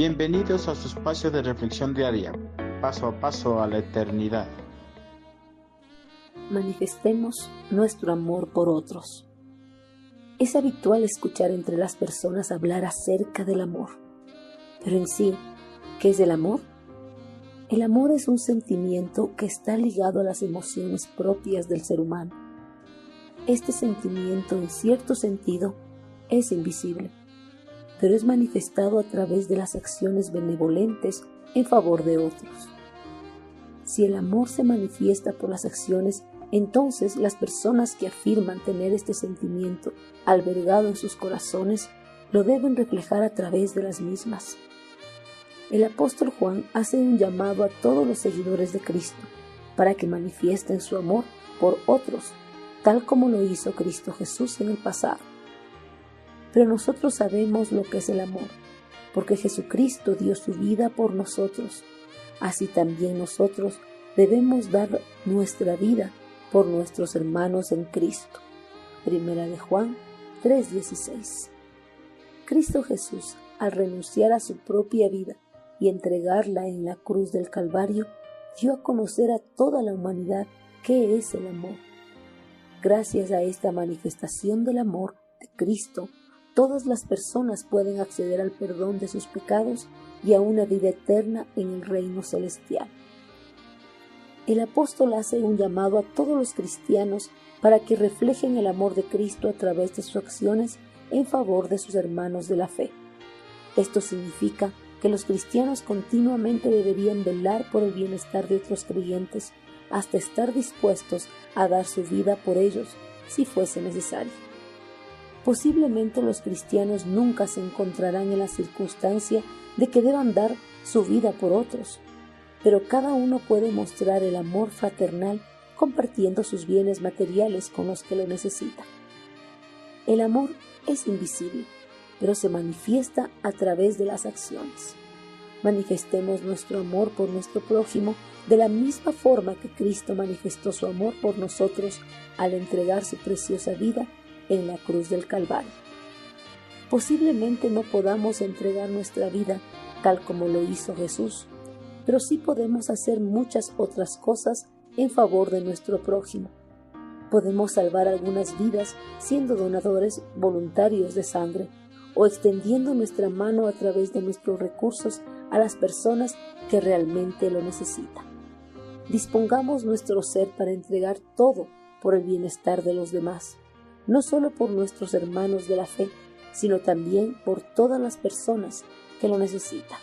Bienvenidos a su espacio de reflexión diaria, paso a paso a la eternidad. Manifestemos nuestro amor por otros. Es habitual escuchar entre las personas hablar acerca del amor, pero en sí, ¿qué es el amor? El amor es un sentimiento que está ligado a las emociones propias del ser humano. Este sentimiento, en cierto sentido, es invisible pero es manifestado a través de las acciones benevolentes en favor de otros. Si el amor se manifiesta por las acciones, entonces las personas que afirman tener este sentimiento albergado en sus corazones lo deben reflejar a través de las mismas. El apóstol Juan hace un llamado a todos los seguidores de Cristo para que manifiesten su amor por otros, tal como lo hizo Cristo Jesús en el pasado. Pero nosotros sabemos lo que es el amor, porque Jesucristo dio su vida por nosotros. Así también nosotros debemos dar nuestra vida por nuestros hermanos en Cristo. Primera de Juan 3:16. Cristo Jesús, al renunciar a su propia vida y entregarla en la cruz del Calvario, dio a conocer a toda la humanidad qué es el amor. Gracias a esta manifestación del amor de Cristo, todas las personas pueden acceder al perdón de sus pecados y a una vida eterna en el reino celestial. El apóstol hace un llamado a todos los cristianos para que reflejen el amor de Cristo a través de sus acciones en favor de sus hermanos de la fe. Esto significa que los cristianos continuamente deberían velar por el bienestar de otros creyentes hasta estar dispuestos a dar su vida por ellos si fuese necesario. Posiblemente los cristianos nunca se encontrarán en la circunstancia de que deban dar su vida por otros, pero cada uno puede mostrar el amor fraternal compartiendo sus bienes materiales con los que lo necesitan. El amor es invisible, pero se manifiesta a través de las acciones. Manifestemos nuestro amor por nuestro prójimo de la misma forma que Cristo manifestó su amor por nosotros al entregar su preciosa vida en la cruz del Calvario. Posiblemente no podamos entregar nuestra vida tal como lo hizo Jesús, pero sí podemos hacer muchas otras cosas en favor de nuestro prójimo. Podemos salvar algunas vidas siendo donadores voluntarios de sangre o extendiendo nuestra mano a través de nuestros recursos a las personas que realmente lo necesitan. Dispongamos nuestro ser para entregar todo por el bienestar de los demás no solo por nuestros hermanos de la fe, sino también por todas las personas que lo necesitan.